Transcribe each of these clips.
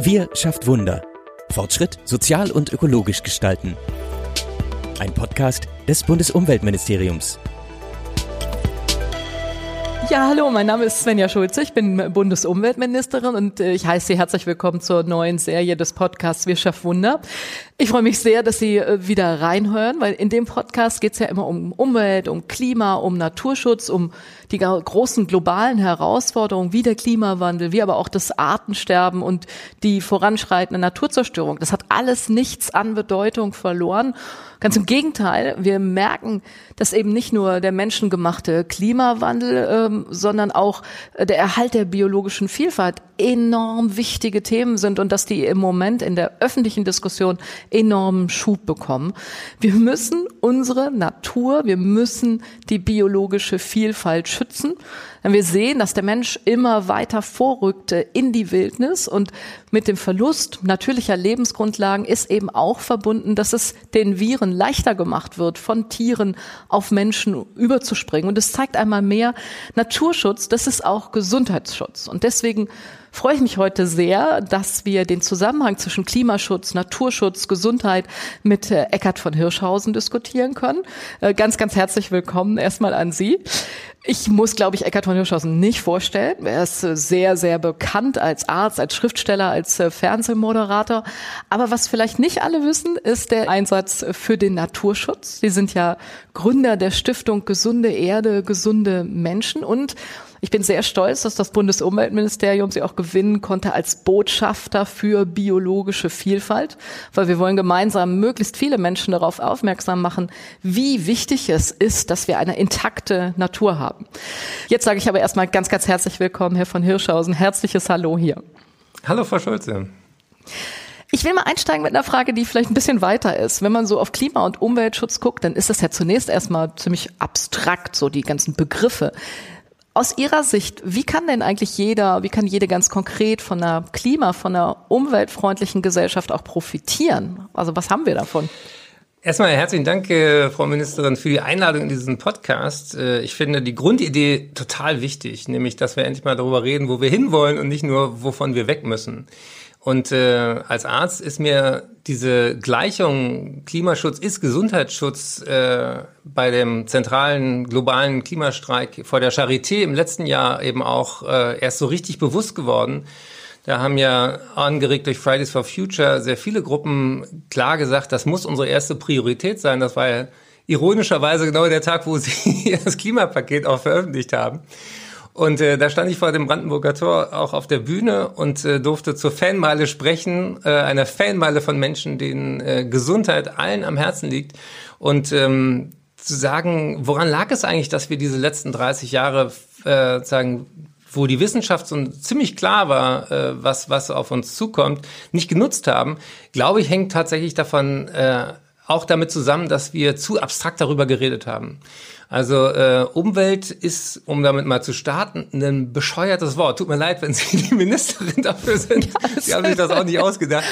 Wir schafft Wunder. Fortschritt sozial und ökologisch gestalten. Ein Podcast des Bundesumweltministeriums. Ja, hallo, mein Name ist Svenja Schulze, ich bin Bundesumweltministerin und äh, ich heiße Sie herzlich willkommen zur neuen Serie des Podcasts Wir schaffen Wunder. Ich freue mich sehr, dass Sie äh, wieder reinhören, weil in dem Podcast geht es ja immer um Umwelt, um Klima, um Naturschutz, um die großen globalen Herausforderungen wie der Klimawandel, wie aber auch das Artensterben und die voranschreitende Naturzerstörung. Das hat alles nichts an Bedeutung verloren. Ganz im Gegenteil, wir merken, dass eben nicht nur der menschengemachte Klimawandel, ähm, sondern auch äh, der Erhalt der biologischen Vielfalt enorm wichtige Themen sind und dass die im Moment in der öffentlichen Diskussion enormen Schub bekommen. Wir müssen unsere Natur, wir müssen die biologische Vielfalt schützen. Denn wir sehen, dass der Mensch immer weiter vorrückte in die Wildnis und mit dem Verlust natürlicher Lebensgrundlagen ist eben auch verbunden, dass es den Viren leichter gemacht wird, von Tieren auf Menschen überzuspringen. Und es zeigt einmal mehr, Naturschutz, das ist auch Gesundheitsschutz. Und deswegen freue ich mich heute sehr, dass wir den Zusammenhang zwischen Klimaschutz, Naturschutz, Gesundheit mit äh, Eckart von Hirschhausen diskutieren können. Äh, ganz, ganz herzlich willkommen erstmal an Sie. Ich muss, glaube ich, Eckart von Hirschhausen nicht vorstellen. Er ist äh, sehr, sehr bekannt als Arzt, als Schriftsteller, als Fernsehmoderator. Aber was vielleicht nicht alle wissen, ist der Einsatz für den Naturschutz. Sie sind ja Gründer der Stiftung Gesunde Erde, gesunde Menschen und ich bin sehr stolz, dass das Bundesumweltministerium sie auch gewinnen konnte als Botschafter für biologische Vielfalt, weil wir wollen gemeinsam möglichst viele Menschen darauf aufmerksam machen, wie wichtig es ist, dass wir eine intakte Natur haben. Jetzt sage ich aber erstmal ganz, ganz herzlich willkommen, Herr von Hirschhausen. Herzliches Hallo hier. Hallo, Frau Schulze. Ich will mal einsteigen mit einer Frage, die vielleicht ein bisschen weiter ist. Wenn man so auf Klima- und Umweltschutz guckt, dann ist das ja zunächst erstmal ziemlich abstrakt, so die ganzen Begriffe. Aus Ihrer Sicht, wie kann denn eigentlich jeder, wie kann jede ganz konkret von einer Klima, von einer umweltfreundlichen Gesellschaft auch profitieren? Also was haben wir davon? Erstmal herzlichen Dank, äh, Frau Ministerin, für die Einladung in diesen Podcast. Äh, ich finde die Grundidee total wichtig, nämlich, dass wir endlich mal darüber reden, wo wir hinwollen und nicht nur, wovon wir weg müssen. Und äh, als Arzt ist mir diese Gleichung Klimaschutz ist Gesundheitsschutz äh, bei dem zentralen globalen Klimastreik vor der Charité im letzten Jahr eben auch äh, erst so richtig bewusst geworden. Da haben ja angeregt durch Fridays for Future sehr viele Gruppen klar gesagt, das muss unsere erste Priorität sein. Das war ja ironischerweise genau der Tag, wo sie das Klimapaket auch veröffentlicht haben. Und äh, da stand ich vor dem Brandenburger Tor auch auf der Bühne und äh, durfte zur Fanmeile sprechen, äh, einer Fanmeile von Menschen, denen äh, Gesundheit allen am Herzen liegt. Und ähm, zu sagen, woran lag es eigentlich, dass wir diese letzten 30 Jahre äh, sagen, wo die Wissenschaft so ziemlich klar war, äh, was, was auf uns zukommt, nicht genutzt haben, glaube ich, hängt tatsächlich davon äh, auch damit zusammen, dass wir zu abstrakt darüber geredet haben. Also äh, Umwelt ist, um damit mal zu starten, ein bescheuertes Wort. Tut mir leid, wenn Sie die Ministerin dafür sind. Sie haben sich das auch nicht ausgedacht.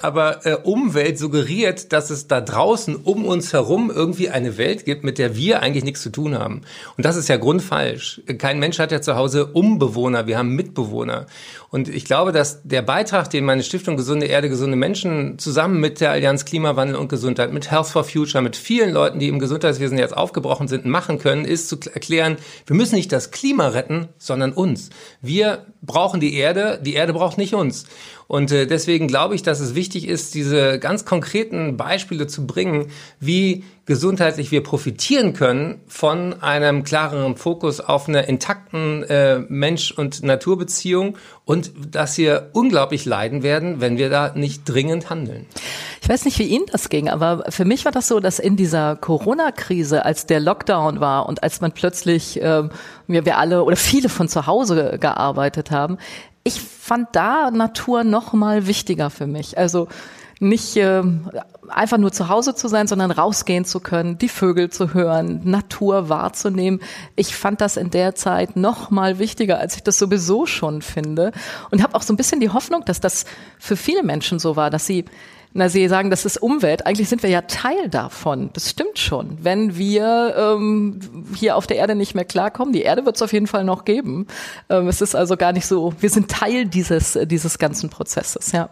Aber äh, Umwelt suggeriert, dass es da draußen um uns herum irgendwie eine Welt gibt, mit der wir eigentlich nichts zu tun haben. Und das ist ja grundfalsch. Kein Mensch hat ja zu Hause Umbewohner, wir haben Mitbewohner. Und ich glaube, dass der Beitrag, den meine Stiftung Gesunde Erde, gesunde Menschen zusammen mit der Allianz Klimawandel und Gesundheit, mit Health for Future, mit vielen Leuten, die im Gesundheitswesen jetzt aufgebrochen sind, macht, machen können, ist zu erklären, wir müssen nicht das Klima retten, sondern uns. Wir brauchen die Erde, die Erde braucht nicht uns. Und äh, deswegen glaube ich, dass es wichtig ist, diese ganz konkreten Beispiele zu bringen, wie gesundheitlich wir profitieren können von einem klareren Fokus auf einer intakten äh, Mensch- und Naturbeziehung und dass wir unglaublich leiden werden, wenn wir da nicht dringend handeln. Ich weiß nicht, wie Ihnen das ging, aber für mich war das so, dass in dieser Corona-Krise, als der Lockdown war und als man plötzlich äh, wir, wir alle oder viele von zu Hause gearbeitet haben, ich fand da Natur noch mal wichtiger für mich. Also nicht äh, einfach nur zu Hause zu sein, sondern rausgehen zu können, die Vögel zu hören, Natur wahrzunehmen. Ich fand das in der Zeit noch mal wichtiger, als ich das sowieso schon finde und habe auch so ein bisschen die Hoffnung, dass das für viele Menschen so war, dass sie Na, Sie sagen, das ist Umwelt. Eigentlich sind wir ja Teil davon. Das stimmt schon. Wenn wir ähm, hier auf der Erde nicht mehr klarkommen, die Erde wird es auf jeden Fall noch geben. Ähm, es ist also gar nicht so, wir sind Teil dieses, dieses ganzen Prozesses, ja.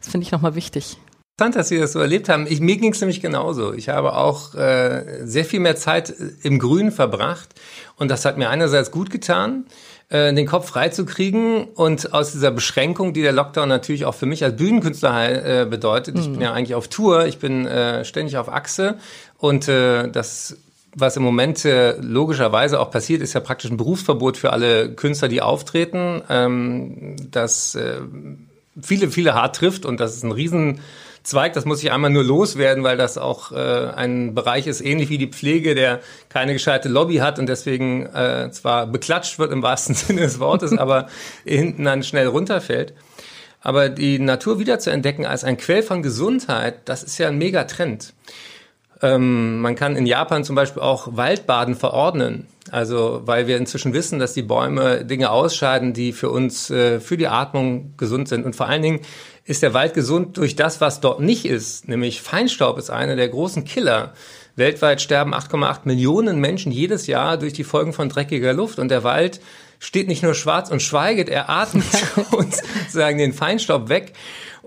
Das finde ich nochmal wichtig interessant, dass Sie das so erlebt haben. Ich, mir ging es nämlich genauso. Ich habe auch äh, sehr viel mehr Zeit im Grün verbracht und das hat mir einerseits gut getan, äh, den Kopf freizukriegen und aus dieser Beschränkung, die der Lockdown natürlich auch für mich als Bühnenkünstler äh, bedeutet. Ich mhm. bin ja eigentlich auf Tour, ich bin äh, ständig auf Achse und äh, das was im Moment äh, logischerweise auch passiert, ist ja praktisch ein Berufsverbot für alle Künstler, die auftreten, ähm, das äh, viele, viele hart trifft und das ist ein riesen Zweig, das muss ich einmal nur loswerden, weil das auch äh, ein Bereich ist, ähnlich wie die Pflege, der keine gescheite Lobby hat und deswegen äh, zwar beklatscht wird im wahrsten Sinne des Wortes, aber hinten dann schnell runterfällt. Aber die Natur wieder zu entdecken als ein Quell von Gesundheit, das ist ja ein Megatrend. Ähm, man kann in Japan zum Beispiel auch Waldbaden verordnen. Also, weil wir inzwischen wissen, dass die Bäume Dinge ausscheiden, die für uns, äh, für die Atmung gesund sind. Und vor allen Dingen ist der Wald gesund durch das, was dort nicht ist. Nämlich Feinstaub ist einer der großen Killer. Weltweit sterben 8,8 Millionen Menschen jedes Jahr durch die Folgen von dreckiger Luft. Und der Wald steht nicht nur schwarz und schweiget, er atmet uns sozusagen den Feinstaub weg.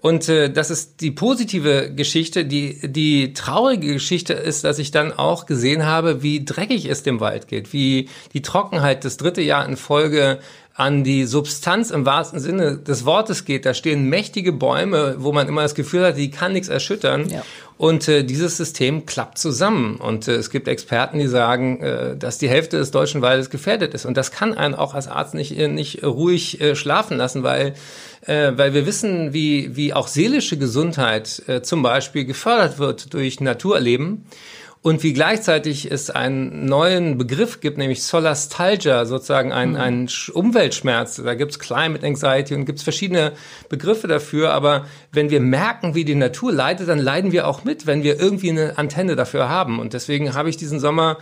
Und äh, das ist die positive Geschichte. Die, die traurige Geschichte ist, dass ich dann auch gesehen habe, wie dreckig es dem Wald geht, wie die Trockenheit das dritte Jahr in Folge an die Substanz im wahrsten Sinne des Wortes geht. Da stehen mächtige Bäume, wo man immer das Gefühl hat, die kann nichts erschüttern. Ja. Und äh, dieses System klappt zusammen. Und äh, es gibt Experten, die sagen, äh, dass die Hälfte des deutschen Waldes gefährdet ist. Und das kann einen auch als Arzt nicht, äh, nicht ruhig äh, schlafen lassen, weil, äh, weil wir wissen, wie, wie auch seelische Gesundheit äh, zum Beispiel gefördert wird durch Naturerleben und wie gleichzeitig es einen neuen Begriff gibt, nämlich Solastalgia, sozusagen ein, mhm. ein Umweltschmerz. Da gibt's Climate Anxiety und gibt's verschiedene Begriffe dafür. Aber wenn wir merken, wie die Natur leidet, dann leiden wir auch mit, wenn wir irgendwie eine Antenne dafür haben. Und deswegen habe ich diesen Sommer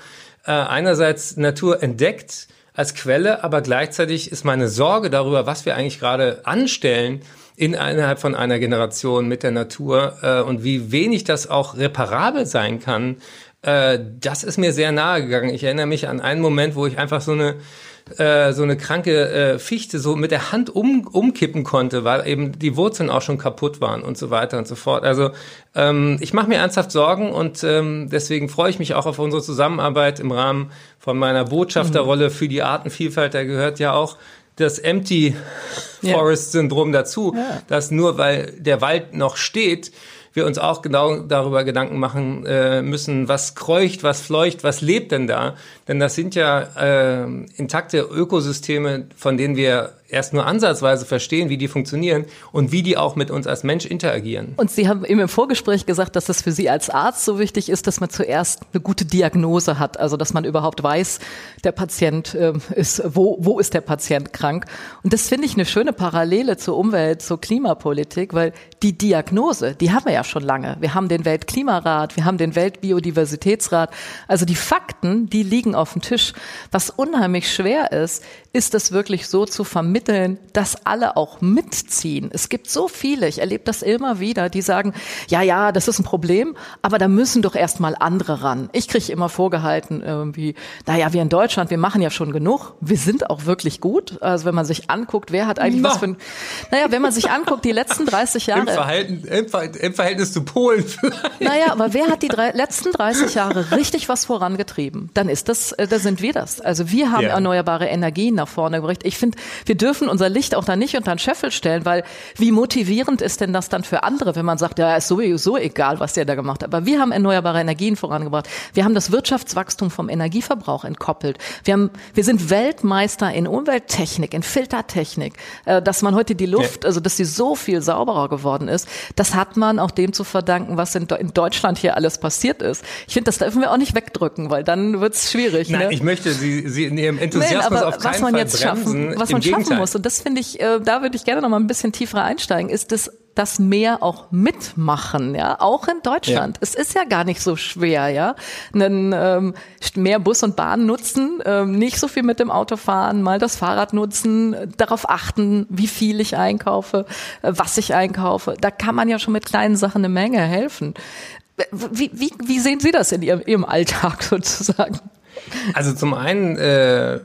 äh, einerseits Natur entdeckt als Quelle, aber gleichzeitig ist meine Sorge darüber, was wir eigentlich gerade anstellen, in innerhalb von einer Generation mit der Natur äh, und wie wenig das auch reparabel sein kann, äh, das ist mir sehr nahe gegangen. Ich erinnere mich an einen Moment, wo ich einfach so eine äh, so eine kranke äh, Fichte so mit der Hand um, umkippen konnte, weil eben die Wurzeln auch schon kaputt waren und so weiter und so fort. Also ähm, ich mache mir ernsthaft Sorgen und ähm, deswegen freue ich mich auch auf unsere Zusammenarbeit im Rahmen von meiner Botschafterrolle für die Artenvielfalt. Da gehört ja auch das Empty Forest Syndrom dazu, ja. dass nur weil der Wald noch steht, wir uns auch genau darüber Gedanken machen äh, müssen, was kreucht, was fleucht, was lebt denn da? Denn das sind ja äh, intakte Ökosysteme, von denen wir erst nur ansatzweise verstehen, wie die funktionieren und wie die auch mit uns als Mensch interagieren. Und Sie haben eben im Vorgespräch gesagt, dass es für Sie als Arzt so wichtig ist, dass man zuerst eine gute Diagnose hat, also dass man überhaupt weiß, der Patient äh, ist, wo, wo ist der Patient krank. Und das finde ich eine schöne Parallele zur Umwelt, zur Klimapolitik, weil die Diagnose, die haben wir ja schon lange. Wir haben den Weltklimarat, wir haben den Weltbiodiversitätsrat. Also die Fakten, die liegen auf dem Tisch. Was unheimlich schwer ist, ist es wirklich so zu vermitteln, dass alle auch mitziehen. Es gibt so viele, ich erlebe das immer wieder, die sagen, ja, ja, das ist ein Problem, aber da müssen doch erstmal andere ran. Ich kriege immer vorgehalten, irgendwie, naja, wir in Deutschland, wir machen ja schon genug, wir sind auch wirklich gut. Also wenn man sich anguckt, wer hat eigentlich no. was für ein, naja, wenn man sich anguckt, die letzten 30 Jahre. Im, Verhalten, im, im Verhältnis zu Polen vielleicht. Naja, aber wer hat die drei, letzten 30 Jahre richtig was vorangetrieben? Dann ist das, äh, da sind wir das. Also wir haben ja. erneuerbare Energien nach vorne gebracht. Ich finde, wir dürfen unser Licht auch da nicht unter den Scheffel stellen, weil wie motivierend ist denn das dann für andere, wenn man sagt, ja, ist sowieso egal, was der da gemacht hat. Aber wir haben erneuerbare Energien vorangebracht. Wir haben das Wirtschaftswachstum vom Energieverbrauch entkoppelt. Wir haben, wir sind Weltmeister in Umwelttechnik, in Filtertechnik. Äh, dass man heute die Luft, also dass sie so viel sauberer geworden ist, das hat man auch dem zu verdanken, was in, Deutschland hier alles passiert ist. Ich finde, das dürfen wir auch nicht wegdrücken, weil dann wird es schwierig. Nein, ne? ich möchte Sie, Sie in Ihrem Enthusiasmus Nein, auf keinen was man Fall jetzt schaffen, was man schaffen muss. Und das finde ich, äh, da würde ich gerne noch mal ein bisschen tiefer einsteigen, ist das das Meer auch mitmachen, ja, auch in Deutschland. Ja. Es ist ja gar nicht so schwer, ja, einen, ähm, mehr Bus und Bahn nutzen, ähm, nicht so viel mit dem Auto fahren, mal das Fahrrad nutzen, darauf achten, wie viel ich einkaufe, äh, was ich einkaufe. Da kann man ja schon mit kleinen Sachen eine Menge helfen. Wie, wie, wie sehen Sie das in Ihrem, Ihrem Alltag sozusagen? Also zum einen äh,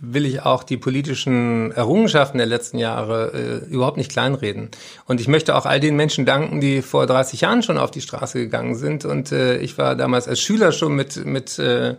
will ich auch die politischen Errungenschaften der letzten Jahre äh, überhaupt nicht kleinreden. Und ich möchte auch all den Menschen danken, die vor 30 Jahren schon auf die Straße gegangen sind. Und äh, ich war damals als Schüler schon mit, mit äh,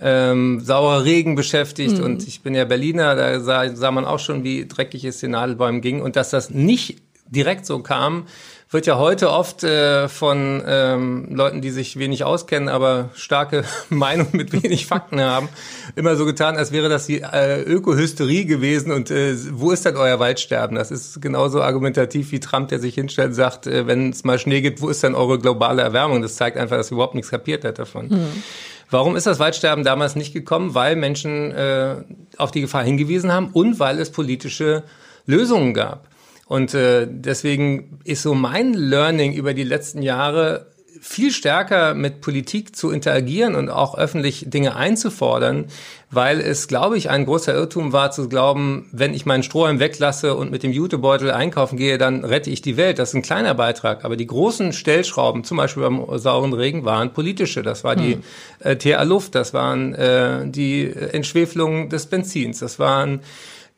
ähm, saurer Regen beschäftigt mhm. und ich bin ja Berliner, da sah, sah man auch schon, wie dreckig es den Nadelbäumen ging und dass das nicht direkt so kam, wird ja heute oft äh, von ähm, Leuten, die sich wenig auskennen, aber starke Meinung mit wenig Fakten haben, immer so getan, als wäre das die äh, Ökohysterie gewesen und äh, wo ist denn euer Waldsterben? Das ist genauso argumentativ wie Trump, der sich hinstellt und sagt, äh, wenn es mal Schnee gibt, wo ist denn eure globale Erwärmung? Das zeigt einfach, dass er überhaupt nichts kapiert hat davon. Mhm. Warum ist das Waldsterben damals nicht gekommen? Weil Menschen äh, auf die Gefahr hingewiesen haben und weil es politische Lösungen gab. Und äh, deswegen ist so mein Learning über die letzten Jahre viel stärker mit Politik zu interagieren und auch öffentlich Dinge einzufordern, weil es, glaube ich, ein großer Irrtum war zu glauben, wenn ich meinen Strohhalm weglasse und mit dem Jutebeutel einkaufen gehe, dann rette ich die Welt. Das ist ein kleiner Beitrag. Aber die großen Stellschrauben, zum Beispiel beim sauren Regen, waren politische. Das war die hm. äh, TA-Luft, das waren äh, die Entschwefelung des Benzins, das waren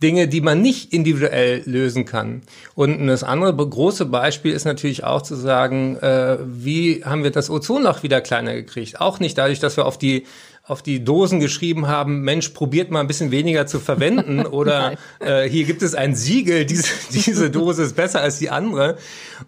Dinge, die man nicht individuell lösen kann. Und das andere große Beispiel ist natürlich auch zu sagen, äh, wie haben wir das Ozonloch wieder kleiner gekriegt? Auch nicht dadurch, dass wir auf die auf die Dosen geschrieben haben, Mensch, probiert mal ein bisschen weniger zu verwenden oder äh, hier gibt es ein Siegel, diese, diese Dose ist besser als die andere.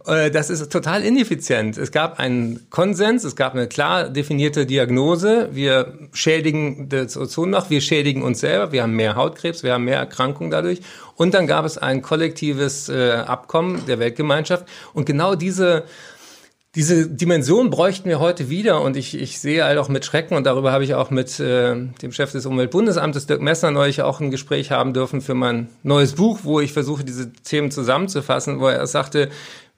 Äh, das ist total ineffizient. Es gab einen Konsens, es gab eine klar definierte Diagnose. Wir schädigen das Ozonloch, wir schädigen uns selber, wir haben mehr Hautkrebs, wir haben mehr Erkrankungen dadurch. Und dann gab es ein kollektives äh, Abkommen der Weltgemeinschaft. Und genau diese diese Dimension bräuchten wir heute wieder und ich, ich sehe halt auch mit Schrecken und darüber habe ich auch mit äh, dem Chef des Umweltbundesamtes Dirk Messner neulich auch ein Gespräch haben dürfen für mein neues Buch, wo ich versuche, diese Themen zusammenzufassen, wo er sagte,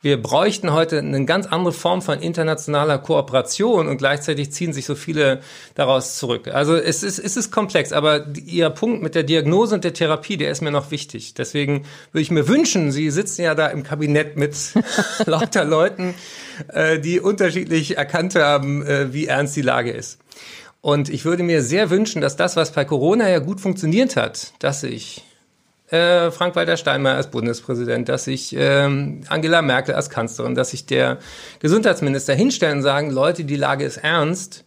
wir bräuchten heute eine ganz andere Form von internationaler Kooperation und gleichzeitig ziehen sich so viele daraus zurück. Also es ist, es ist komplex, aber Ihr Punkt mit der Diagnose und der Therapie, der ist mir noch wichtig. Deswegen würde ich mir wünschen, Sie sitzen ja da im Kabinett mit lauter Leuten, äh, die unterschiedlich erkannt haben, äh, wie ernst die Lage ist. Und ich würde mir sehr wünschen, dass das, was bei Corona ja gut funktioniert hat, dass ich äh, Frank-Walter Steinmeier als Bundespräsident, dass sich ähm, Angela Merkel als Kanzlerin, dass sich der Gesundheitsminister hinstellen und sagen, Leute, die Lage ist ernst.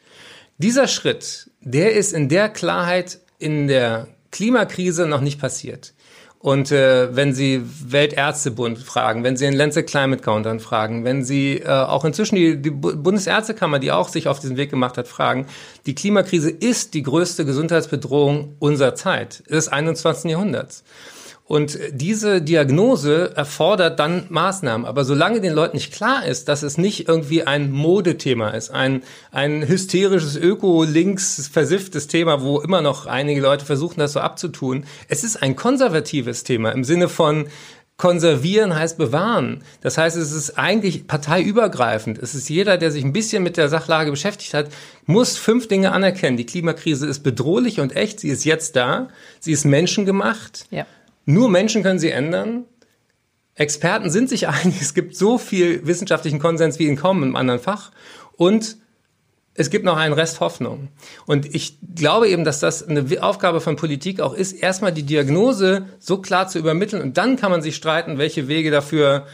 Dieser Schritt, der ist in der Klarheit in der Klimakrise noch nicht passiert. Und äh, wenn Sie Weltärztebund fragen, wenn Sie den Lancet Climate Countdown fragen, wenn Sie äh, auch inzwischen die, die Bundesärztekammer, die auch sich auf diesen Weg gemacht hat, fragen, die Klimakrise ist die größte Gesundheitsbedrohung unserer Zeit, des 21. Jahrhunderts. Und diese Diagnose erfordert dann Maßnahmen. Aber solange den Leuten nicht klar ist, dass es nicht irgendwie ein Modethema ist, ein, ein hysterisches Öko-Links versifftes Thema, wo immer noch einige Leute versuchen, das so abzutun. Es ist ein konservatives Thema im Sinne von, Konservieren heißt bewahren. Das heißt, es ist eigentlich parteiübergreifend. Es ist jeder, der sich ein bisschen mit der Sachlage beschäftigt hat, muss fünf Dinge anerkennen. Die Klimakrise ist bedrohlich und echt. Sie ist jetzt da. Sie ist menschengemacht. Ja. Nur Menschen können sie ändern. Experten sind sich einig, es gibt so viel wissenschaftlichen Konsens wie in kaum einem anderen Fach. Und es gibt noch einen Rest Hoffnung. Und ich glaube eben, dass das eine Aufgabe von Politik auch ist, erstmal die Diagnose so klar zu übermitteln und dann kann man sich streiten, welche Wege dafür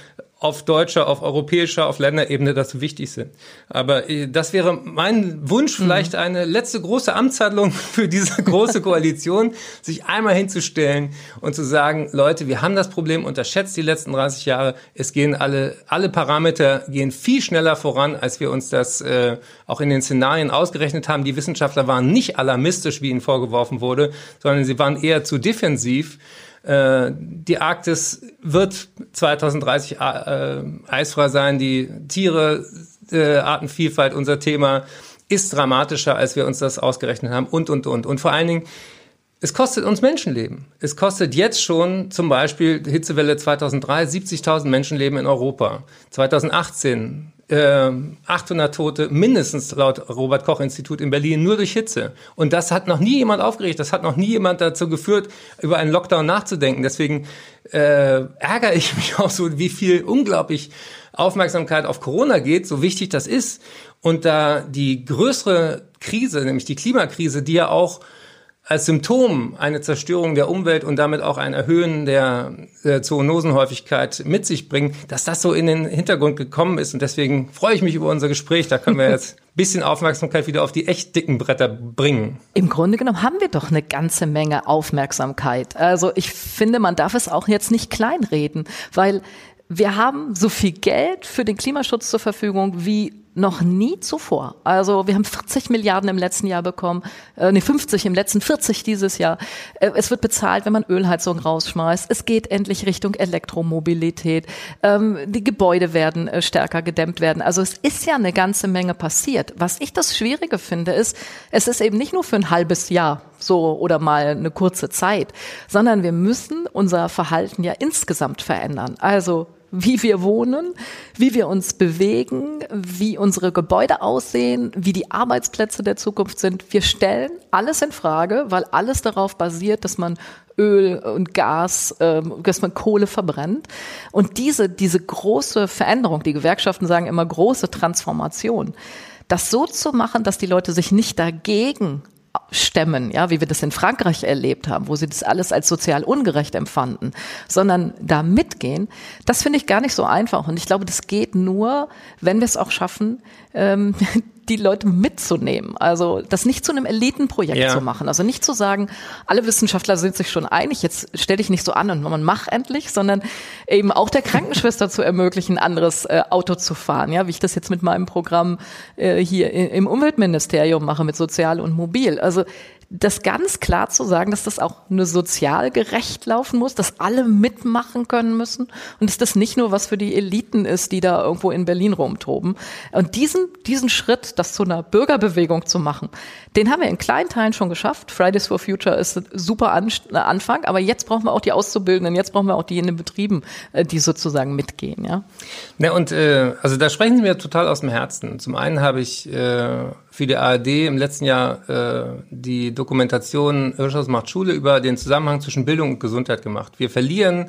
auf deutscher, auf europäischer, auf Länderebene das wichtig sind. Aber äh, das wäre mein Wunsch, mhm. vielleicht eine letzte große Amtshandlung für diese große Koalition, sich einmal hinzustellen und zu sagen, Leute, wir haben das Problem unterschätzt die letzten 30 Jahre. Es gehen alle, alle Parameter gehen viel schneller voran, als wir uns das äh, auch in den Szenarien ausgerechnet haben. Die Wissenschaftler waren nicht alarmistisch, wie ihnen vorgeworfen wurde, sondern sie waren eher zu defensiv. Äh, die Arktis wird 2030 äh, eisfrei sein. Die Tiere, äh, Artenvielfalt, unser Thema, ist dramatischer, als wir uns das ausgerechnet haben und, und, und. Und vor allen Dingen, es kostet uns Menschenleben. Es kostet jetzt schon zum Beispiel Hitzewelle 2003 70.000 Menschenleben in Europa. 2018 äh, 800 Tote mindestens laut Robert Koch Institut in Berlin nur durch Hitze. Und das hat noch nie jemand aufgeregt. Das hat noch nie jemand dazu geführt, über einen Lockdown nachzudenken. Deswegen äh, ärgere ich mich auch so, wie viel unglaublich Aufmerksamkeit auf Corona geht, so wichtig das ist. Und da die größere Krise, nämlich die Klimakrise, die ja auch als Symptom eine Zerstörung der Umwelt und damit auch ein Erhöhen der, der Zoonosenhäufigkeit mit sich bringen, dass das so in den Hintergrund gekommen ist. Und deswegen freue ich mich über unser Gespräch. Da können wir jetzt ein bisschen Aufmerksamkeit wieder auf die echt dicken Bretter bringen. Im Grunde genommen haben wir doch eine ganze Menge Aufmerksamkeit. Also ich finde, man darf es auch jetzt nicht kleinreden, weil wir haben so viel Geld für den Klimaschutz zur Verfügung wie noch nie zuvor. Also wir haben 40 Milliarden im letzten Jahr bekommen, äh, nee 50 im letzten, 40 dieses Jahr. Äh, es wird bezahlt, wenn man Ölheizung rausschmeißt. Es geht endlich Richtung Elektromobilität. Ähm, die Gebäude werden äh, stärker gedämmt werden. Also es ist ja eine ganze Menge passiert. Was ich das Schwierige finde, ist, es ist eben nicht nur für ein halbes Jahr so oder mal eine kurze Zeit, sondern wir müssen unser Verhalten ja insgesamt verändern. Also wie wir wohnen, wie wir uns bewegen, wie unsere Gebäude aussehen, wie die Arbeitsplätze der Zukunft sind. Wir stellen alles in Frage, weil alles darauf basiert, dass man Öl und Gas, ähm, dass man Kohle verbrennt. Und diese, diese große Veränderung, die Gewerkschaften sagen immer große Transformation, das so zu machen, dass die Leute sich nicht dagegen stemmen, ja, wie wir das in Frankreich erlebt haben, wo sie das alles als sozial ungerecht empfanden, sondern da mitgehen, das finde ich gar nicht so einfach. Und ich glaube, das geht nur, wenn wir es auch schaffen, ähm, die Leute mitzunehmen. Also das nicht zu einem Elitenprojekt ja. zu machen. Also nicht zu sagen, alle Wissenschaftler sind sich schon einig, jetzt stell dich nicht so an und man mach endlich, sondern eben auch der Krankenschwester zu ermöglichen, ein anderes äh, Auto zu fahren. Ja, wie ich das jetzt mit meinem Programm äh, hier im Umweltministerium mache, mit Sozial und Mobil. Also das ganz klar zu sagen, dass das auch nur sozial gerecht laufen muss, dass alle mitmachen können müssen und dass das nicht nur was für die Eliten ist, die da irgendwo in Berlin rumtoben. Und diesen, diesen Schritt, das zu einer Bürgerbewegung zu machen, den haben wir in kleinen Teilen schon geschafft. Fridays for Future ist ein super Anfang, aber jetzt brauchen wir auch die Auszubildenden, jetzt brauchen wir auch die in den Betrieben, äh, die sozusagen mitgehen. Ja, ja und äh, also da sprechen Sie mir total aus dem Herzen. Zum einen habe ich äh, für die ARD im letzten Jahr äh, die Dokumentation Hirschhaus macht Schule über den Zusammenhang zwischen Bildung und Gesundheit gemacht. Wir verlieren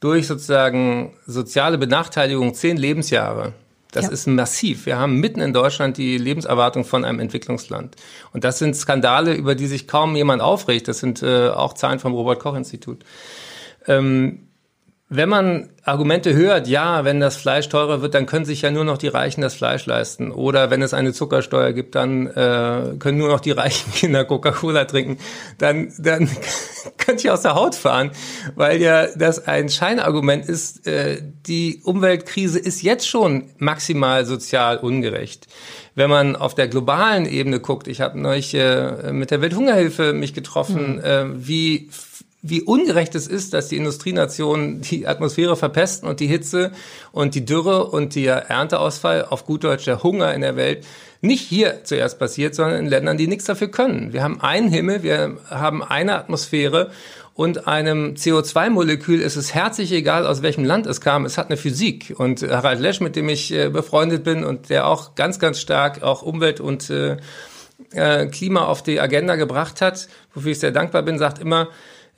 durch sozusagen soziale Benachteiligung zehn Lebensjahre. Das ja. ist massiv. Wir haben mitten in Deutschland die Lebenserwartung von einem Entwicklungsland. Und das sind Skandale, über die sich kaum jemand aufregt. Das sind äh, auch Zahlen vom Robert Koch Institut. Ähm, wenn man Argumente hört, ja, wenn das Fleisch teurer wird, dann können sich ja nur noch die Reichen das Fleisch leisten. Oder wenn es eine Zuckersteuer gibt, dann äh, können nur noch die reichen Kinder Coca-Cola trinken. Dann, dann könnte ich aus der Haut fahren, weil ja das ein Scheinargument ist. Äh, die Umweltkrise ist jetzt schon maximal sozial ungerecht. Wenn man auf der globalen Ebene guckt, ich habe neulich äh, mit der Welthungerhilfe mich getroffen, mhm. äh, wie wie ungerecht es ist, dass die Industrienationen die Atmosphäre verpesten und die Hitze und die Dürre und der Ernteausfall, auf gut Deutsch der Hunger in der Welt, nicht hier zuerst passiert, sondern in Ländern, die nichts dafür können. Wir haben einen Himmel, wir haben eine Atmosphäre und einem CO2-Molekül ist es herzlich egal, aus welchem Land es kam. Es hat eine Physik. Und Harald Lesch, mit dem ich äh, befreundet bin und der auch ganz, ganz stark auch Umwelt und äh, äh Klima auf die Agenda gebracht hat, wofür ich sehr dankbar bin, sagt immer,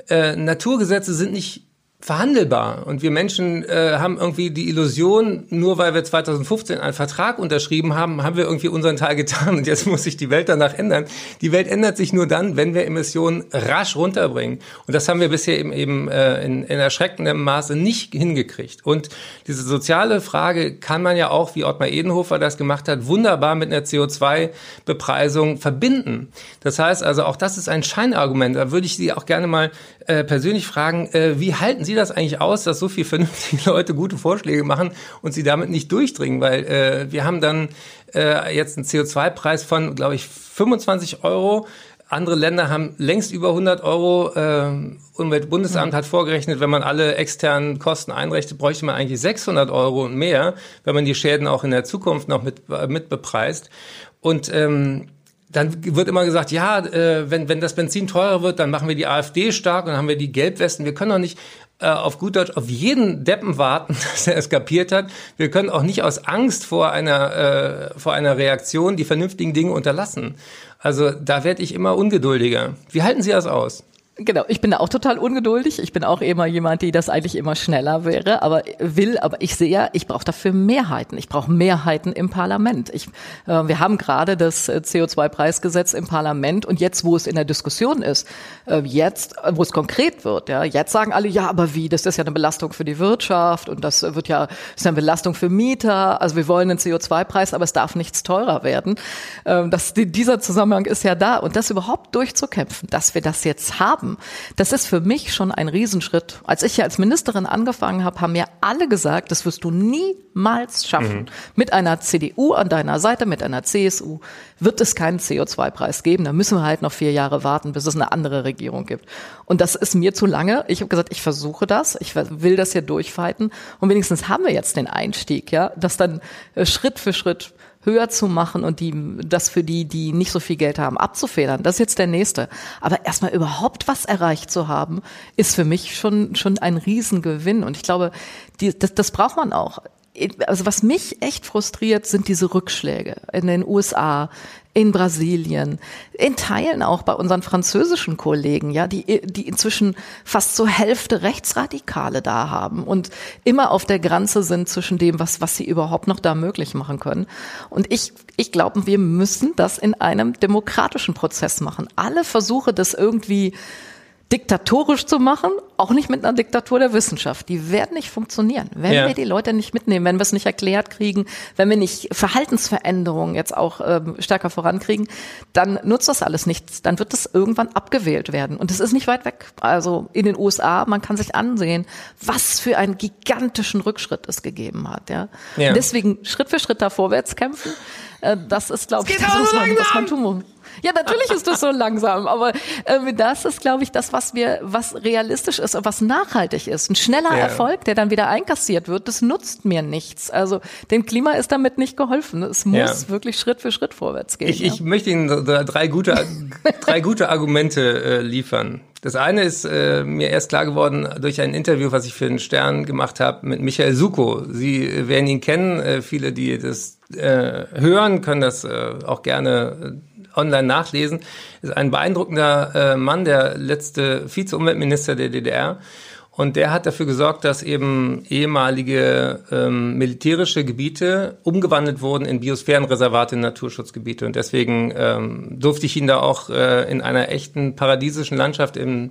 äh, Naturgesetze sind nicht verhandelbar. Und wir Menschen äh, haben irgendwie die Illusion, nur weil wir 2015 einen Vertrag unterschrieben haben, haben wir irgendwie unseren Teil getan und jetzt muss sich die Welt danach ändern. Die Welt ändert sich nur dann, wenn wir Emissionen rasch runterbringen. Und das haben wir bisher eben, eben äh, in, in erschreckendem Maße nicht hingekriegt. Und diese soziale Frage kann man ja auch, wie Ottmar Edenhofer das gemacht hat, wunderbar mit einer CO2-Bepreisung verbinden. Das heißt also, auch das ist ein Scheinargument. Da würde ich Sie auch gerne mal äh, persönlich fragen, äh, wie halten Sie das eigentlich aus, dass so viele vernünftige Leute gute Vorschläge machen und sie damit nicht durchdringen? Weil äh, wir haben dann äh, jetzt einen CO2-Preis von, glaube ich, 25 Euro. Andere Länder haben längst über 100 Euro. Äh, Umweltbundesamt mhm. hat vorgerechnet, wenn man alle externen Kosten einrechnet, bräuchte man eigentlich 600 Euro und mehr, wenn man die Schäden auch in der Zukunft noch mit, mit bepreist. Und ähm, dann wird immer gesagt, ja, äh, wenn, wenn das Benzin teurer wird, dann machen wir die AfD stark und haben wir die Gelbwesten. Wir können doch nicht äh, auf gut Deutsch auf jeden Deppen warten, dass er es kapiert hat. Wir können auch nicht aus Angst vor einer, äh, vor einer Reaktion die vernünftigen Dinge unterlassen. Also da werde ich immer ungeduldiger. Wie halten Sie das aus? Genau, ich bin auch total ungeduldig. Ich bin auch immer jemand, die das eigentlich immer schneller wäre, aber will. Aber ich sehe, ich brauche dafür Mehrheiten. Ich brauche Mehrheiten im Parlament. Ich, äh, wir haben gerade das äh, CO2-Preisgesetz im Parlament und jetzt, wo es in der Diskussion ist, äh, jetzt, äh, wo es konkret wird, ja, jetzt sagen alle, ja, aber wie? Das ist ja eine Belastung für die Wirtschaft und das wird ja, ist eine Belastung für Mieter. Also wir wollen einen CO2-Preis, aber es darf nichts teurer werden. Ähm, das, dieser Zusammenhang ist ja da und das überhaupt durchzukämpfen, dass wir das jetzt haben haben. Das ist für mich schon ein Riesenschritt. Als ich hier als Ministerin angefangen habe, haben mir alle gesagt, das wirst du niemals schaffen. Mhm. Mit einer CDU an deiner Seite, mit einer CSU wird es keinen CO2-Preis geben. Da müssen wir halt noch vier Jahre warten, bis es eine andere Regierung gibt. Und das ist mir zu lange. Ich habe gesagt, ich versuche das, ich will das hier durchfighten. Und wenigstens haben wir jetzt den Einstieg, ja, dass dann äh, Schritt für Schritt höher zu machen und die, das für die, die nicht so viel Geld haben, abzufedern. Das ist jetzt der nächste. Aber erstmal überhaupt was erreicht zu haben, ist für mich schon, schon ein Riesengewinn. Und ich glaube, die, das, das braucht man auch also was mich echt frustriert, sind diese Rückschläge in den USA, in Brasilien, in Teilen auch bei unseren französischen Kollegen, ja, die, die inzwischen fast zur Hälfte Rechtsradikale da haben und immer auf der Grenze sind zwischen dem, was, was sie überhaupt noch da möglich machen können. Und ich, ich glaube, wir müssen das in einem demokratischen Prozess machen. Alle Versuche, das irgendwie diktatorisch zu machen, auch nicht mit einer Diktatur der Wissenschaft. Die werden nicht funktionieren, wenn ja. wir die Leute nicht mitnehmen, wenn wir es nicht erklärt kriegen, wenn wir nicht Verhaltensveränderungen jetzt auch ähm, stärker vorankriegen, dann nutzt das alles nichts. Dann wird das irgendwann abgewählt werden. Und es ist nicht weit weg. Also in den USA, man kann sich ansehen, was für einen gigantischen Rückschritt es gegeben hat. Ja. ja. deswegen Schritt für Schritt da vorwärts kämpfen. Äh, das ist, glaube ich, das, was man, was man tun muss. Ja, natürlich ist das so langsam, aber äh, das ist, glaube ich, das, was wir, was realistisch ist und was nachhaltig ist. Ein schneller ja. Erfolg, der dann wieder einkassiert wird, das nutzt mir nichts. Also dem Klima ist damit nicht geholfen. Es muss ja. wirklich Schritt für Schritt vorwärts gehen. Ich, ja. ich möchte Ihnen drei gute, drei gute Argumente äh, liefern. Das eine ist äh, mir erst klar geworden durch ein Interview, was ich für den Stern gemacht habe mit Michael Suko. Sie werden ihn kennen. Äh, viele, die das äh, hören, können das äh, auch gerne online nachlesen, ist ein beeindruckender äh, Mann, der letzte Vize-Umweltminister der DDR. Und der hat dafür gesorgt, dass eben ehemalige ähm, militärische Gebiete umgewandelt wurden in Biosphärenreservate, in Naturschutzgebiete. Und deswegen ähm, durfte ich ihn da auch äh, in einer echten paradiesischen Landschaft im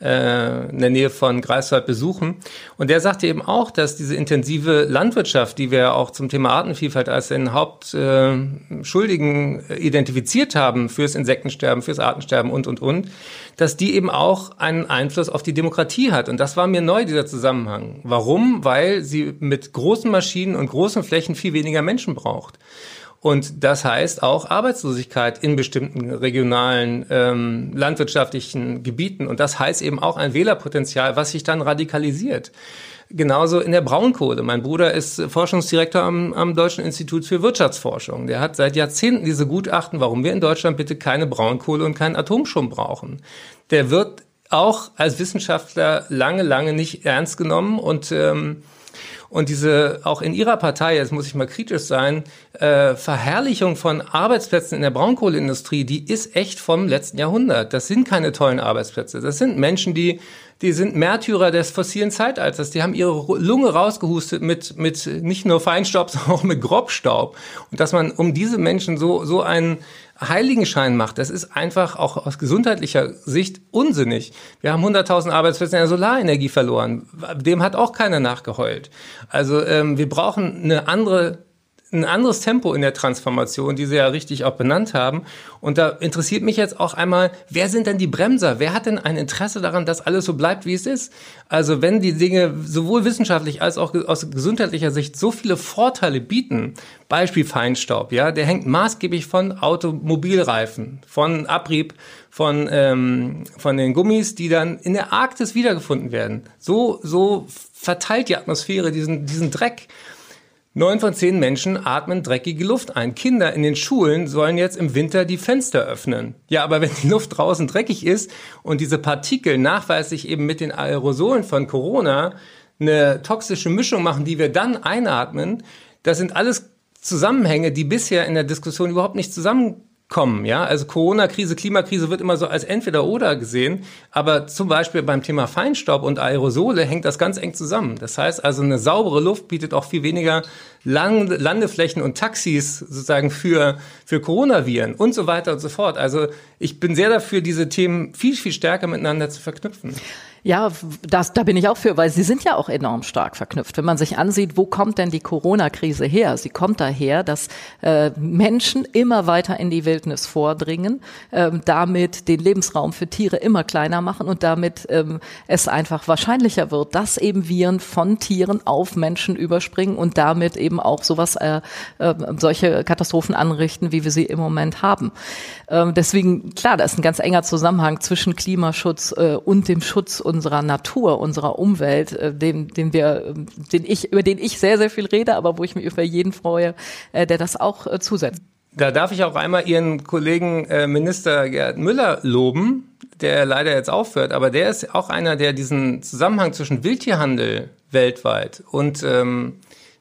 äh, in der Nähe von Greifswald besuchen. Und der sagte eben auch, dass diese intensive Landwirtschaft, die wir auch zum Thema Artenvielfalt als den Hauptschuldigen äh, identifiziert haben fürs Insektensterben, fürs Artensterben und, und, und, dass die eben auch einen Einfluss auf die Demokratie hat. Und das war mir neu, dieser Zusammenhang. Warum? Weil sie mit großen Maschinen und großen Flächen viel weniger Menschen braucht. Und das heißt auch Arbeitslosigkeit in bestimmten regionalen ähm, landwirtschaftlichen Gebieten. Und das heißt eben auch ein Wählerpotenzial, was sich dann radikalisiert. Genauso in der Braunkohle. Mein Bruder ist Forschungsdirektor am, am Deutschen Institut für Wirtschaftsforschung. Der hat seit Jahrzehnten diese Gutachten, warum wir in Deutschland bitte keine Braunkohle und keinen Atomschum brauchen. Der wird auch als Wissenschaftler lange, lange nicht ernst genommen und ähm, und diese, auch in Ihrer Partei, jetzt muss ich mal kritisch sein, äh, Verherrlichung von Arbeitsplätzen in der Braunkohleindustrie, die ist echt vom letzten Jahrhundert. Das sind keine tollen Arbeitsplätze. Das sind Menschen, die die sind Märtyrer des fossilen Zeitalters. Die haben ihre Lunge rausgehustet mit, mit nicht nur Feinstaub, sondern auch mit Grobstaub. Und dass man um diese Menschen so, so einen Heiligenschein macht, das ist einfach auch aus gesundheitlicher Sicht unsinnig. Wir haben 100.000 Arbeitsplätze in der Solarenergie verloren. Dem hat auch keiner nachgeheult. Also ähm, wir brauchen eine andere ein anderes Tempo in der Transformation, die Sie ja richtig auch benannt haben. Und da interessiert mich jetzt auch einmal, wer sind denn die Bremser? Wer hat denn ein Interesse daran, dass alles so bleibt, wie es ist? Also wenn die Dinge sowohl wissenschaftlich als auch aus gesundheitlicher Sicht so viele Vorteile bieten, Beispiel Feinstaub, ja, der hängt maßgeblich von Automobilreifen, von Abrieb von, ähm, von den Gummis, die dann in der Arktis wiedergefunden werden. So, so verteilt die Atmosphäre diesen, diesen Dreck. Neun von zehn Menschen atmen dreckige Luft ein. Kinder in den Schulen sollen jetzt im Winter die Fenster öffnen. Ja, aber wenn die Luft draußen dreckig ist und diese Partikel nachweislich eben mit den Aerosolen von Corona eine toxische Mischung machen, die wir dann einatmen, das sind alles Zusammenhänge, die bisher in der Diskussion überhaupt nicht zusammen kommen. Ja, also Corona-Krise, Klimakrise wird immer so als entweder oder gesehen, aber zum Beispiel beim Thema Feinstaub und Aerosole hängt das ganz eng zusammen. Das heißt also, eine saubere Luft bietet auch viel weniger Land Landeflächen und Taxis sozusagen für für Coronaviren und so weiter und so fort. Also ich bin sehr dafür, diese Themen viel viel stärker miteinander zu verknüpfen. Ja, das, da bin ich auch für, weil sie sind ja auch enorm stark verknüpft. Wenn man sich ansieht, wo kommt denn die Corona-Krise her? Sie kommt daher, dass äh, Menschen immer weiter in die Wildnis vordringen, ähm, damit den Lebensraum für Tiere immer kleiner machen und damit ähm, es einfach wahrscheinlicher wird, dass eben Viren von Tieren auf Menschen überspringen und damit eben auch sowas, äh, äh, solche Katastrophen anrichten, wie wir sie im Moment haben. Ähm, deswegen, klar, da ist ein ganz enger Zusammenhang zwischen Klimaschutz äh, und dem Schutz unserer Natur, unserer Umwelt, äh, den, den wir, äh, den ich, über den ich sehr, sehr viel rede, aber wo ich mich über jeden freue, äh, der das auch zusetzt. Da darf ich auch einmal Ihren Kollegen Minister Gerd Müller loben, der leider jetzt aufhört, aber der ist auch einer, der diesen Zusammenhang zwischen Wildtierhandel weltweit und ähm,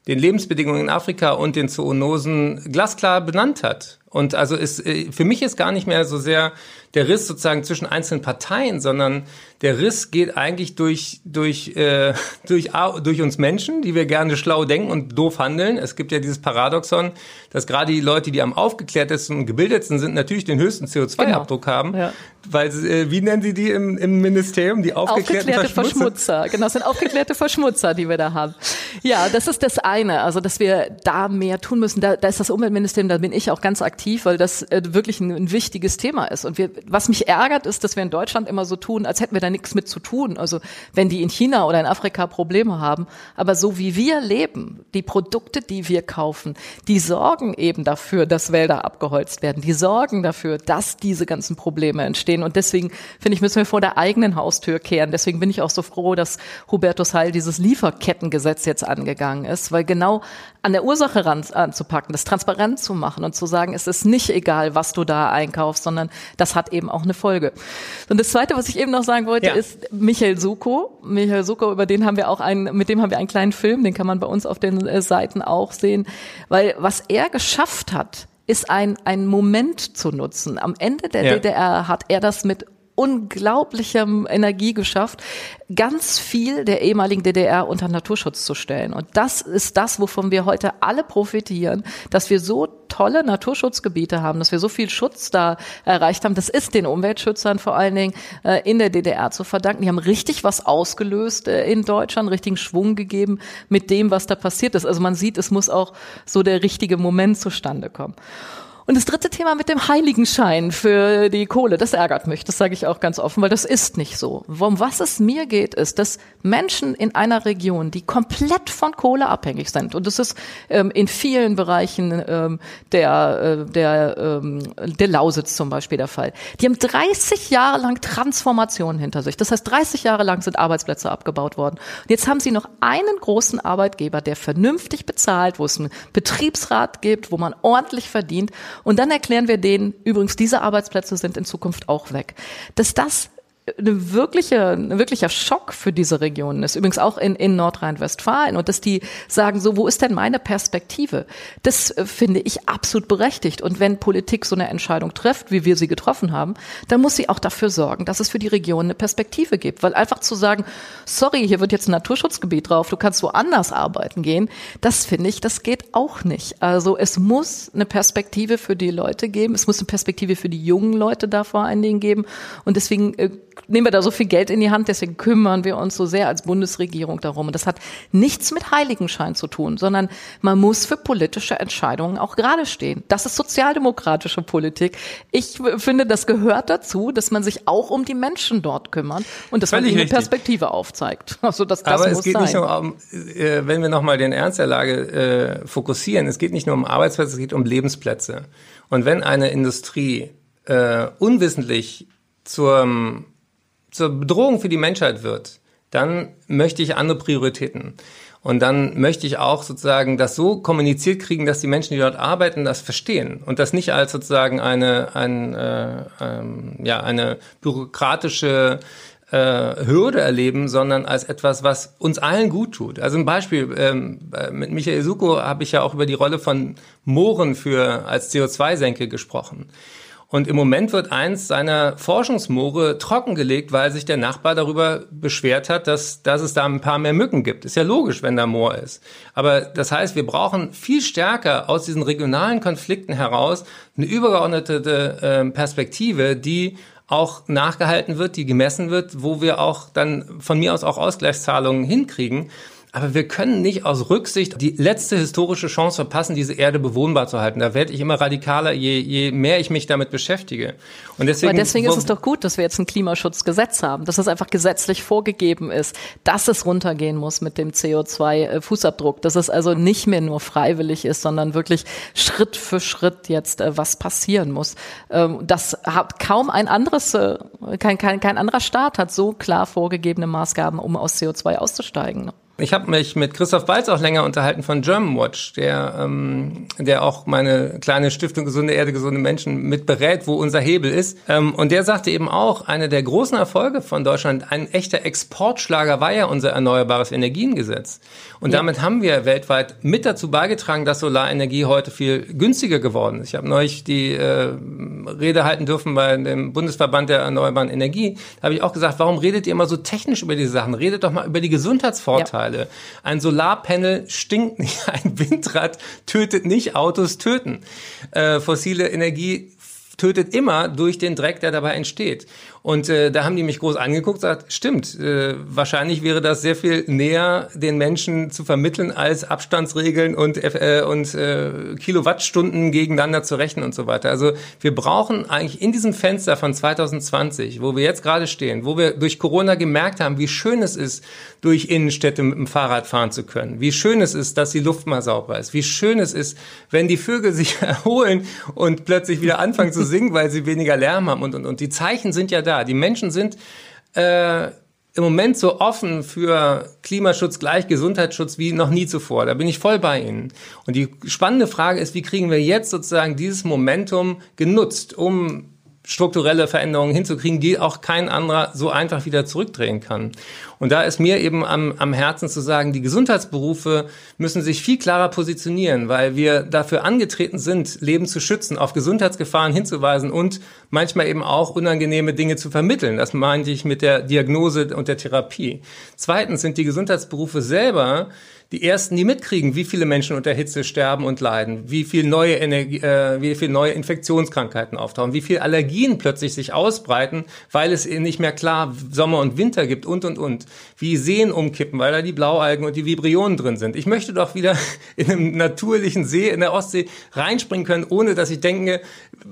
den Lebensbedingungen in Afrika und den Zoonosen glasklar benannt hat. Und also ist, für mich ist gar nicht mehr so sehr der Riss sozusagen zwischen einzelnen Parteien, sondern der Riss geht eigentlich durch, durch, äh, durch, durch uns Menschen, die wir gerne schlau denken und doof handeln. Es gibt ja dieses Paradoxon, dass gerade die Leute, die am aufgeklärtesten und gebildetsten sind, natürlich den höchsten CO2-Abdruck genau. haben. Ja. Weil, äh, wie nennen Sie die im, im Ministerium? Die aufgeklärten aufgeklärte Verschmutzer. Verschmutzer. Genau, das sind aufgeklärte Verschmutzer, die wir da haben. Ja, das ist das eine. Also, dass wir da mehr tun müssen. Da, da ist das Umweltministerium, da bin ich auch ganz aktiv, weil das äh, wirklich ein, ein wichtiges Thema ist. Und wir, was mich ärgert, ist, dass wir in Deutschland immer so tun, als hätten wir da nichts mit zu tun. Also wenn die in China oder in Afrika Probleme haben. Aber so wie wir leben, die Produkte, die wir kaufen, die sorgen eben dafür, dass Wälder abgeholzt werden. Die sorgen dafür, dass diese ganzen Probleme entstehen. Und deswegen, finde ich, müssen wir vor der eigenen Haustür kehren. Deswegen bin ich auch so froh, dass Hubertus Heil dieses Lieferkettengesetz jetzt angegangen ist, weil genau an der Ursache ran, anzupacken, das transparent zu machen und zu sagen, es ist nicht egal, was du da einkaufst, sondern das hat eben auch eine Folge. Und das Zweite, was ich eben noch sagen wollte, ja. ist Michael Suko. Michael Suko, über den haben wir auch einen, mit dem haben wir einen kleinen Film, den kann man bei uns auf den äh, Seiten auch sehen, weil was er geschafft hat, ist ein, ein Moment zu nutzen. Am Ende der ja. DDR hat er das mit unglaublichem Energie geschafft, ganz viel der ehemaligen DDR unter Naturschutz zu stellen. Und das ist das, wovon wir heute alle profitieren, dass wir so tolle Naturschutzgebiete haben, dass wir so viel Schutz da erreicht haben. Das ist den Umweltschützern vor allen Dingen äh, in der DDR zu verdanken. Die haben richtig was ausgelöst äh, in Deutschland, richtigen Schwung gegeben mit dem, was da passiert ist. Also man sieht, es muss auch so der richtige Moment zustande kommen. Und das dritte Thema mit dem Heiligenschein für die Kohle, das ärgert mich, das sage ich auch ganz offen, weil das ist nicht so. Um was es mir geht, ist, dass Menschen in einer Region, die komplett von Kohle abhängig sind, und das ist ähm, in vielen Bereichen ähm, der, äh, der, ähm, der Lausitz zum Beispiel der Fall, die haben 30 Jahre lang Transformation hinter sich. Das heißt, 30 Jahre lang sind Arbeitsplätze abgebaut worden. Und jetzt haben sie noch einen großen Arbeitgeber, der vernünftig bezahlt, wo es einen Betriebsrat gibt, wo man ordentlich verdient und dann erklären wir denen, übrigens, diese Arbeitsplätze sind in Zukunft auch weg. Dass das eine wirkliche, ein wirklicher Schock für diese Regionen ist. Übrigens auch in, in Nordrhein-Westfalen. Und dass die sagen, so, wo ist denn meine Perspektive? Das äh, finde ich absolut berechtigt. Und wenn Politik so eine Entscheidung trifft, wie wir sie getroffen haben, dann muss sie auch dafür sorgen, dass es für die Region eine Perspektive gibt. Weil einfach zu sagen, sorry, hier wird jetzt ein Naturschutzgebiet drauf, du kannst woanders arbeiten gehen, das finde ich, das geht auch nicht. Also es muss eine Perspektive für die Leute geben. Es muss eine Perspektive für die jungen Leute da vor allen Dingen geben. Und deswegen äh, nehmen wir da so viel Geld in die Hand, deswegen kümmern wir uns so sehr als Bundesregierung darum. Und das hat nichts mit Heiligenschein zu tun, sondern man muss für politische Entscheidungen auch gerade stehen. Das ist sozialdemokratische Politik. Ich finde, das gehört dazu, dass man sich auch um die Menschen dort kümmert und dass Völlig man ihnen eine Perspektive aufzeigt. Also das, das Aber es geht sein. nicht nur um, äh, wenn wir nochmal den Ernst der Lage äh, fokussieren, es geht nicht nur um Arbeitsplätze, es geht um Lebensplätze. Und wenn eine Industrie äh, unwissentlich zur zur Bedrohung für die Menschheit wird, dann möchte ich andere Prioritäten. Und dann möchte ich auch sozusagen das so kommuniziert kriegen, dass die Menschen, die dort arbeiten, das verstehen und das nicht als sozusagen eine, ein, äh, ähm, ja, eine bürokratische äh, Hürde erleben, sondern als etwas, was uns allen gut tut. Also ein Beispiel, ähm, äh, mit Michael Suko habe ich ja auch über die Rolle von Mooren für als CO2-Senke gesprochen. Und im Moment wird eins seiner Forschungsmoore trockengelegt, weil sich der Nachbar darüber beschwert hat, dass, dass es da ein paar mehr Mücken gibt. Ist ja logisch, wenn da Moor ist. Aber das heißt, wir brauchen viel stärker aus diesen regionalen Konflikten heraus eine übergeordnete äh, Perspektive, die auch nachgehalten wird, die gemessen wird, wo wir auch dann von mir aus auch Ausgleichszahlungen hinkriegen. Aber wir können nicht aus Rücksicht die letzte historische Chance verpassen, diese Erde bewohnbar zu halten. Da werde ich immer radikaler, je, je mehr ich mich damit beschäftige. Und deswegen, Aber deswegen ist es doch gut, dass wir jetzt ein Klimaschutzgesetz haben, dass es einfach gesetzlich vorgegeben ist, dass es runtergehen muss mit dem CO2-Fußabdruck, dass es also nicht mehr nur freiwillig ist, sondern wirklich Schritt für Schritt jetzt äh, was passieren muss. Ähm, das hat kaum ein anderes, äh, kein, kein, kein anderer Staat hat so klar vorgegebene Maßgaben, um aus CO2 auszusteigen. Ich habe mich mit Christoph Balz auch länger unterhalten von Germanwatch, der, ähm, der auch meine kleine Stiftung Gesunde Erde, gesunde Menschen mit berät, wo unser Hebel ist. Ähm, und der sagte eben auch, eine der großen Erfolge von Deutschland, ein echter Exportschlager war ja unser Erneuerbares Energiengesetz. Und ja. damit haben wir weltweit mit dazu beigetragen, dass Solarenergie heute viel günstiger geworden ist. Ich habe neulich die äh, Rede halten dürfen bei dem Bundesverband der erneuerbaren Energie. Da habe ich auch gesagt, warum redet ihr immer so technisch über diese Sachen? Redet doch mal über die Gesundheitsvorteile. Ja. Vorteile. Ein Solarpanel stinkt nicht, ein Windrad tötet nicht, Autos töten. Äh, fossile Energie tötet immer durch den Dreck, der dabei entsteht. Und äh, da haben die mich groß angeguckt, sagt, stimmt, äh, wahrscheinlich wäre das sehr viel näher den Menschen zu vermitteln, als Abstandsregeln und, äh, und äh, Kilowattstunden gegeneinander zu rechnen und so weiter. Also wir brauchen eigentlich in diesem Fenster von 2020, wo wir jetzt gerade stehen, wo wir durch Corona gemerkt haben, wie schön es ist, durch Innenstädte mit dem Fahrrad fahren zu können, wie schön es ist, dass die Luft mal sauber ist, wie schön es ist, wenn die Vögel sich erholen und plötzlich wieder anfangen zu singen, weil sie weniger Lärm haben und, und, und die Zeichen sind ja da. Die Menschen sind äh, im Moment so offen für Klimaschutz gleich Gesundheitsschutz wie noch nie zuvor. Da bin ich voll bei Ihnen. Und die spannende Frage ist, wie kriegen wir jetzt sozusagen dieses Momentum genutzt, um strukturelle Veränderungen hinzukriegen, die auch kein anderer so einfach wieder zurückdrehen kann. Und da ist mir eben am, am Herzen zu sagen, die Gesundheitsberufe müssen sich viel klarer positionieren, weil wir dafür angetreten sind, Leben zu schützen, auf Gesundheitsgefahren hinzuweisen und manchmal eben auch unangenehme Dinge zu vermitteln. Das meinte ich mit der Diagnose und der Therapie. Zweitens sind die Gesundheitsberufe selber die ersten, die mitkriegen, wie viele Menschen unter Hitze sterben und leiden, wie viel neue Energie, äh, wie viel neue Infektionskrankheiten auftauchen, wie viel Allergien plötzlich sich ausbreiten, weil es nicht mehr klar Sommer und Winter gibt und und und, wie Seen umkippen, weil da die Blaualgen und die Vibrionen drin sind. Ich möchte doch wieder in einem natürlichen See in der Ostsee reinspringen können, ohne dass ich denke,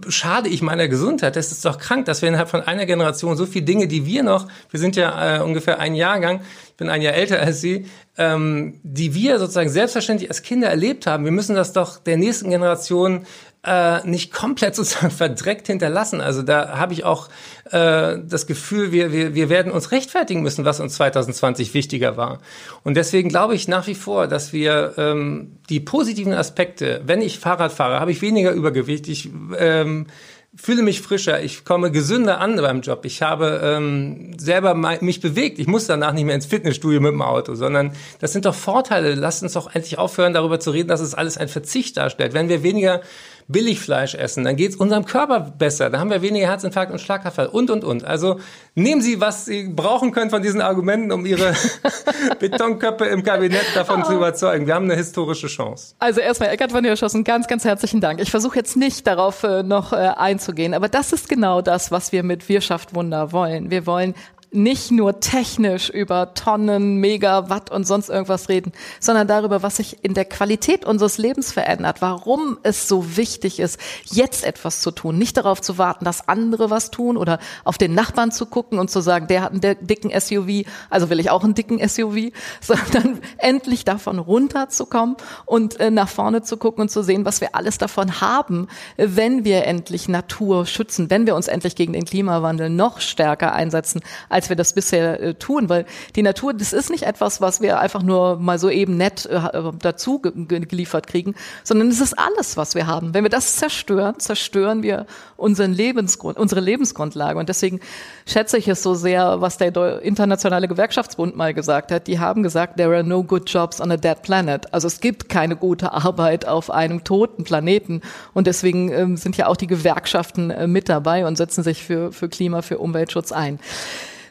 schade ich meiner Gesundheit. Das ist doch krank, dass wir innerhalb von einer Generation so viele Dinge, die wir noch, wir sind ja äh, ungefähr ein Jahrgang, ich bin ein Jahr älter als Sie, ähm, die wir sozusagen selbstverständlich als Kinder erlebt haben. Wir müssen das doch der nächsten Generation äh, nicht komplett sozusagen verdreckt hinterlassen. Also da habe ich auch äh, das Gefühl, wir, wir, wir werden uns rechtfertigen müssen, was uns 2020 wichtiger war. Und deswegen glaube ich nach wie vor, dass wir ähm, die positiven Aspekte, wenn ich Fahrrad fahre, habe ich weniger Übergewicht. Ich ähm, fühle mich frischer, ich komme gesünder an beim Job. Ich habe ähm, selber mich bewegt. Ich muss danach nicht mehr ins Fitnessstudio mit dem Auto, sondern das sind doch Vorteile. Lasst uns doch endlich aufhören, darüber zu reden, dass es alles ein Verzicht darstellt. Wenn wir weniger Billigfleisch essen, dann geht es unserem Körper besser, da haben wir weniger Herzinfarkt und Schlaganfall und, und, und. Also nehmen Sie, was Sie brauchen können von diesen Argumenten, um Ihre Betonköpfe im Kabinett davon oh. zu überzeugen. Wir haben eine historische Chance. Also erstmal, Eckart von der Schossen, ganz, ganz herzlichen Dank. Ich versuche jetzt nicht darauf äh, noch äh, einzugehen, aber das ist genau das, was wir mit Wirtschaft Wunder wollen. Wir wollen nicht nur technisch über Tonnen, Megawatt und sonst irgendwas reden, sondern darüber, was sich in der Qualität unseres Lebens verändert, warum es so wichtig ist, jetzt etwas zu tun, nicht darauf zu warten, dass andere was tun oder auf den Nachbarn zu gucken und zu sagen, der hat einen dicken SUV, also will ich auch einen dicken SUV, sondern endlich davon runterzukommen und äh, nach vorne zu gucken und zu sehen, was wir alles davon haben, wenn wir endlich Natur schützen, wenn wir uns endlich gegen den Klimawandel noch stärker einsetzen, als als wir das bisher äh, tun, weil die Natur, das ist nicht etwas, was wir einfach nur mal so eben nett äh, dazu ge geliefert kriegen, sondern es ist alles, was wir haben. Wenn wir das zerstören, zerstören wir unseren Lebensgrund, unsere Lebensgrundlage. Und deswegen schätze ich es so sehr, was der Internationale Gewerkschaftsbund mal gesagt hat. Die haben gesagt, there are no good jobs on a dead planet. Also es gibt keine gute Arbeit auf einem toten Planeten. Und deswegen ähm, sind ja auch die Gewerkschaften äh, mit dabei und setzen sich für, für Klima, für Umweltschutz ein.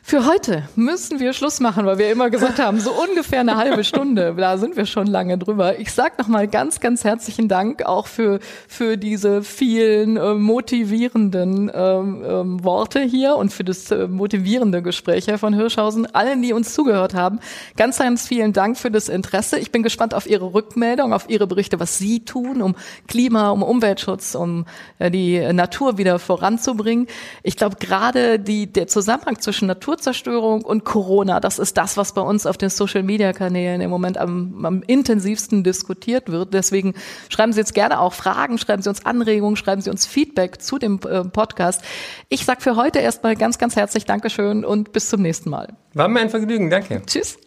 Für heute müssen wir Schluss machen, weil wir immer gesagt haben, so ungefähr eine halbe Stunde. Da sind wir schon lange drüber. Ich sag noch mal ganz, ganz herzlichen Dank auch für für diese vielen äh, motivierenden ähm, ähm, Worte hier und für das äh, motivierende Gespräch von Hirschhausen. Allen, die uns zugehört haben, ganz, ganz vielen Dank für das Interesse. Ich bin gespannt auf Ihre Rückmeldung, auf Ihre Berichte, was Sie tun, um Klima, um Umweltschutz, um äh, die Natur wieder voranzubringen. Ich glaube, gerade die der Zusammenhang zwischen Natur Naturzerstörung und Corona. Das ist das, was bei uns auf den Social-Media-Kanälen im Moment am, am intensivsten diskutiert wird. Deswegen schreiben Sie jetzt gerne auch Fragen, schreiben Sie uns Anregungen, schreiben Sie uns Feedback zu dem äh, Podcast. Ich sage für heute erstmal ganz, ganz herzlich Dankeschön und bis zum nächsten Mal. War mir ein Vergnügen. Danke. Tschüss.